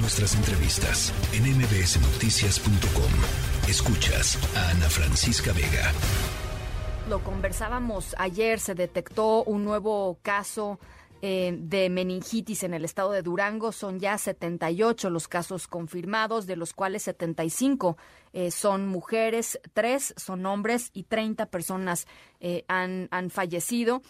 Nuestras entrevistas en mbsnoticias.com. Escuchas a Ana Francisca Vega. Lo conversábamos ayer, se detectó un nuevo caso eh, de meningitis en el estado de Durango. Son ya 78 los casos confirmados, de los cuales 75 eh, son mujeres, 3 son hombres y 30 personas eh, han, han, fallecido,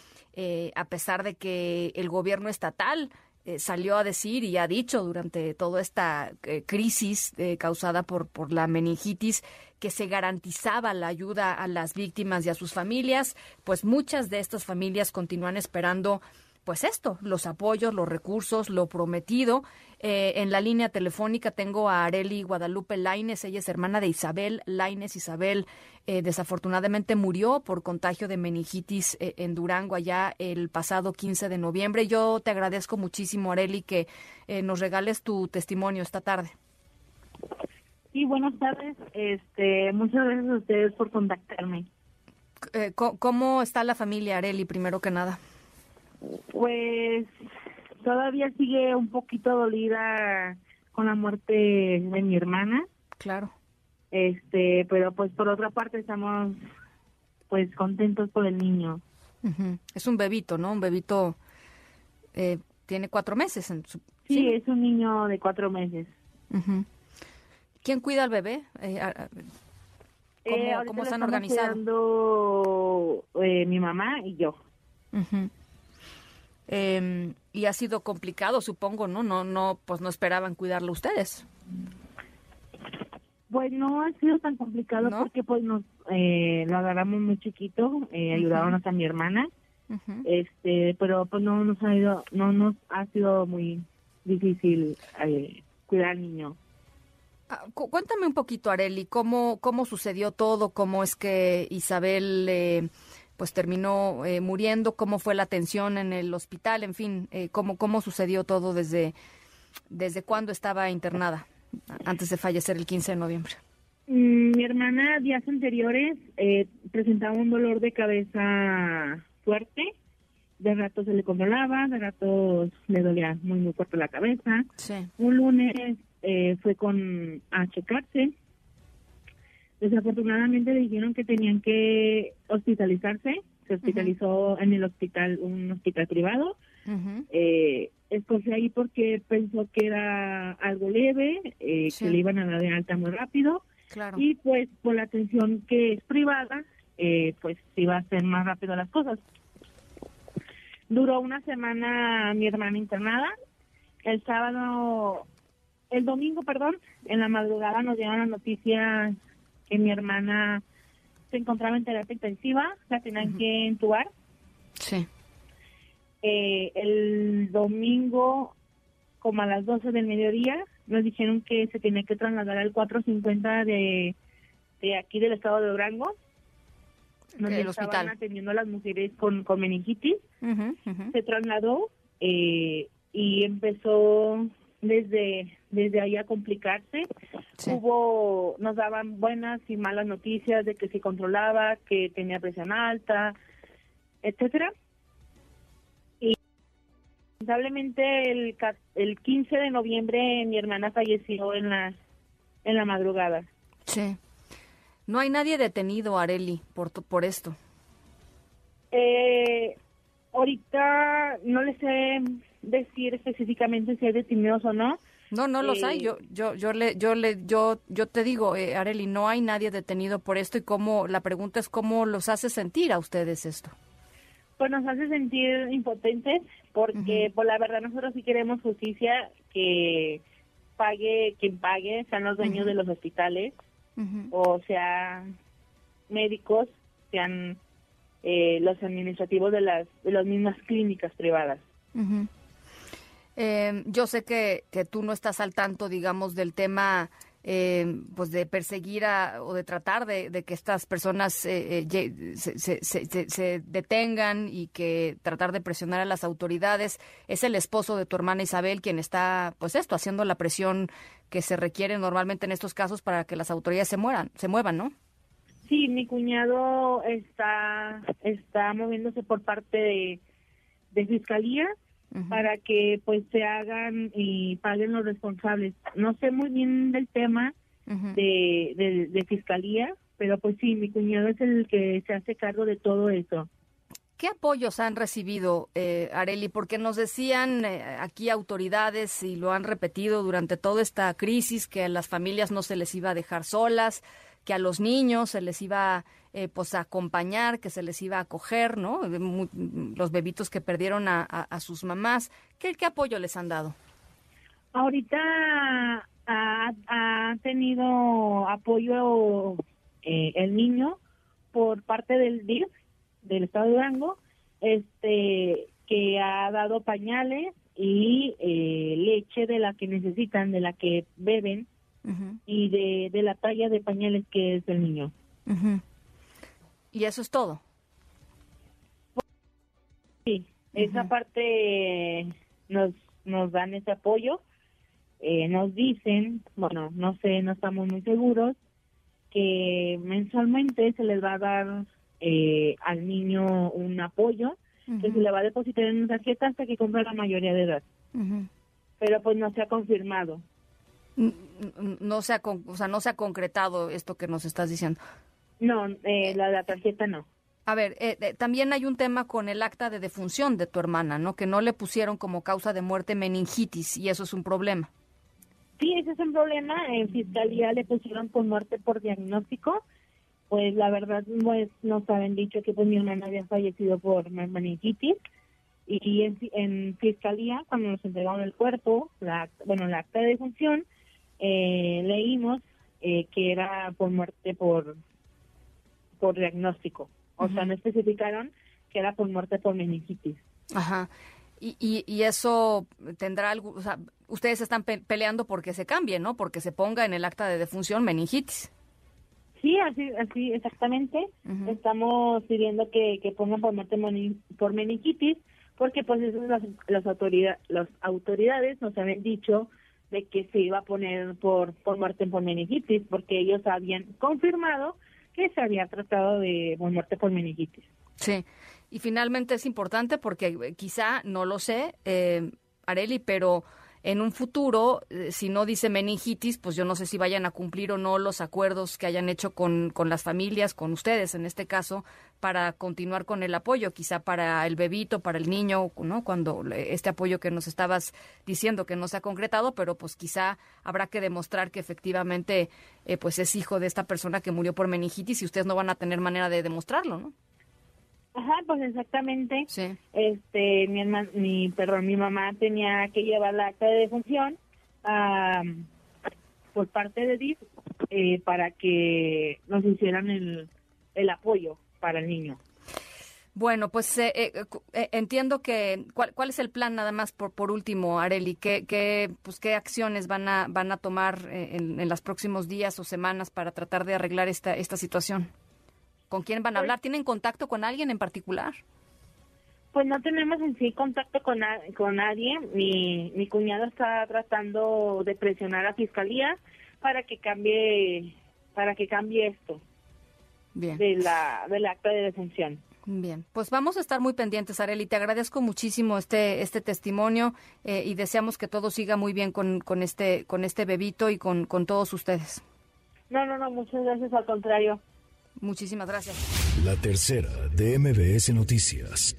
a pesar de que el gobierno estatal salió a decir y ha dicho durante toda esta crisis causada por, por la meningitis que se garantizaba la ayuda a las víctimas y a sus familias, pues muchas de estas familias continúan esperando pues esto, los apoyos, los recursos, lo prometido. Eh, en la línea telefónica tengo a Areli Guadalupe Laines, ella es hermana de Isabel Laines. Isabel eh, desafortunadamente murió por contagio de meningitis eh, en Durango allá el pasado 15 de noviembre. Yo te agradezco muchísimo, Areli, que nos regales tu testimonio esta tarde. Sí, buenas tardes. Este, muchas gracias a ustedes por contactarme. ¿Cómo está la familia, Areli, primero que nada? Pues todavía sigue un poquito dolida con la muerte de mi hermana. Claro. Este, pero pues por otra parte estamos pues contentos por el niño. Es un bebito, ¿no? Un bebito eh, tiene cuatro meses. En su... sí, es un niño de cuatro meses. ¿Quién cuida al bebé? Eh, ¿Cómo, eh, ¿cómo están organizados? Eh, mi mamá y yo. Eh, y ha sido complicado, supongo, ¿no? No, no, pues no esperaban cuidarlo ustedes. Pues no ha sido tan complicado porque pues nos eh, lo agarramos muy chiquito, eh, ayudaron a mi hermana, este, pero pues no nos ha ido, no nos ha sido muy difícil eh, cuidar al niño. Ah, cuéntame un poquito, Areli, cómo cómo sucedió todo, cómo es que Isabel eh, pues terminó eh, muriendo, cómo fue la atención en el hospital, en fin, eh, cómo, cómo sucedió todo desde, desde cuándo estaba internada, antes de fallecer el 15 de noviembre. Mm, mi hermana días anteriores eh, presentaba un dolor de cabeza fuerte, de rato se le controlaba, de rato le dolía muy muy fuerte la cabeza. Un lunes fue con a checarse, Desafortunadamente le dijeron que tenían que hospitalizarse. Se hospitalizó en el hospital, un hospital privado. eh, escogí ahí porque pensó que era algo leve, eh, que le iban a dar de alta muy rápido. Y pues por la atención que es privada, eh, pues iba a ser más rápido las cosas. Duró una semana mi hermana internada. El sábado, el domingo, perdón, en la madrugada nos dieron la noticia que mi hermana se encontraba en terapia intensiva, la tenían que entubar. Sí. Eh, el domingo, como a las 12 del mediodía, nos dijeron que se tenía que trasladar al 450 de, de aquí del estado de Durango, donde el estaban hospital. atendiendo a las mujeres con, con meningitis. Se trasladó eh, y empezó desde desde ahí a complicarse. Hubo, nos daban buenas y malas noticias de que se controlaba, que tenía presión alta, etcétera. Y lamentablemente el, el 15 de noviembre mi hermana falleció en la en la madrugada. Sí. No hay nadie detenido, Areli, por por esto. Eh, ahorita no les sé decir específicamente si hay detenidos o no. No, no los hay. Eh, yo, yo, yo le, yo le, yo, yo te digo, eh, Areli, no hay nadie detenido por esto y cómo. La pregunta es cómo los hace sentir a ustedes esto. Pues nos hace sentir impotentes porque, por la verdad, nosotros sí queremos justicia que pague quien pague, sean los dueños de los hospitales o sea médicos, sean eh, los administrativos de las de las mismas clínicas privadas. Eh, yo sé que, que tú no estás al tanto, digamos, del tema eh, pues de perseguir a, o de tratar de, que estas personas eh, eh se, se, se, se, detengan y que tratar de presionar a las autoridades. Es el esposo de tu hermana Isabel quien está, pues esto, haciendo la presión que se requiere normalmente en estos casos para que las autoridades se mueran, se muevan, ¿no? Sí, mi cuñado está está moviéndose por parte de fiscalía para que pues se hagan y paguen los responsables. No sé muy bien del tema de, de, fiscalía, pero pues sí, mi cuñado es el que se hace cargo de todo eso. ¿Qué apoyos han recibido, eh, Areli? Porque nos decían eh, aquí autoridades y lo han repetido durante toda esta crisis que a las familias no se les iba a dejar solas, que a los niños se les iba eh, pues a acompañar, que se les iba a acoger, ¿no? los bebitos que perdieron a, sus mamás. ¿Qué, ¿Qué, apoyo les han dado? Ahorita ha, tenido apoyo eh, el niño por parte del DIF del estado de Durango, este, que ha dado pañales y eh, leche de la que necesitan, de la que beben y de, de, la talla de pañales que es el niño. ¿Y eso es todo? Sí, esa parte nos, nos dan ese apoyo. Eh, nos dicen, bueno, no sé, no estamos muy seguros, que mensualmente se les va a dar eh, al niño un apoyo que se le va a depositar en una tarjeta hasta que cumpla la mayoría de edad. Pero pues no se ha confirmado. No se ha, o sea, no se ha concretado esto que nos estás diciendo. No, eh, la, la tarjeta no. A ver, eh, también hay un tema con el acta de defunción de tu hermana, ¿no? Que no le pusieron como causa de muerte meningitis y eso es un problema. Sí, ese es un problema. En fiscalía le pusieron por muerte por diagnóstico pues la verdad pues nos habían dicho que pues mi hermana había fallecido por meningitis y en, en fiscalía cuando nos entregaron el cuerpo, la, bueno, la acta de defunción, eh, leímos eh, que era por muerte por por diagnóstico, o sea, no especificaron que era por muerte por meningitis. Ajá. Y, y, y, eso tendrá algo, o sea, ustedes están peleando porque se cambie, ¿no? Porque se ponga en el acta de defunción meningitis. Sí, así, así exactamente. Estamos pidiendo que, que pongan por muerte por meningitis, porque pues eso las, las, autoridad, las autoridades nos habían dicho de que se iba a poner por, por muerte por meningitis, porque ellos habían confirmado que se había tratado de muerte por meningitis. Sí, y finalmente es importante porque eh, quizá, no lo sé, eh, Areli, pero en un futuro, eh, si no dice meningitis, pues yo no sé si vayan a cumplir o no los acuerdos que hayan hecho con, con las familias, con ustedes en este caso, para continuar con el apoyo, quizá para el bebito, para el niño, ¿no? Cuando este apoyo que nos estabas diciendo que no se ha concretado, pero pues quizá habrá que demostrar que efectivamente eh, pues es hijo de esta persona que murió por meningitis y ustedes no van a tener manera de demostrarlo, ¿no? Ajá, pues exactamente. Sí. Este, mi hermana, mi, perdón, mi mamá tenía que llevar la acta de defunción por parte de DIF eh, para que nos hicieran el, el apoyo para el niño. Bueno, pues eh, eh, entiendo que ¿cuál, cuál es el plan nada más por por último, Areli, qué qué pues qué acciones van a van a tomar en, en los próximos días o semanas para tratar de arreglar esta esta situación. ¿Con quién van a hablar? ¿Tienen contacto con alguien en particular? Pues no tenemos en sí contacto con, con nadie. Mi, mi cuñado está tratando de presionar a fiscalía para que cambie para que cambie esto Bien. de la del acta de defunción. Bien, pues vamos a estar muy pendientes, Areli. Te agradezco muchísimo este este testimonio eh, y deseamos que todo siga muy bien con, con este con este bebito y con, con todos ustedes. No, no, no, muchas gracias, al contrario. Muchísimas gracias. La tercera de MBS Noticias.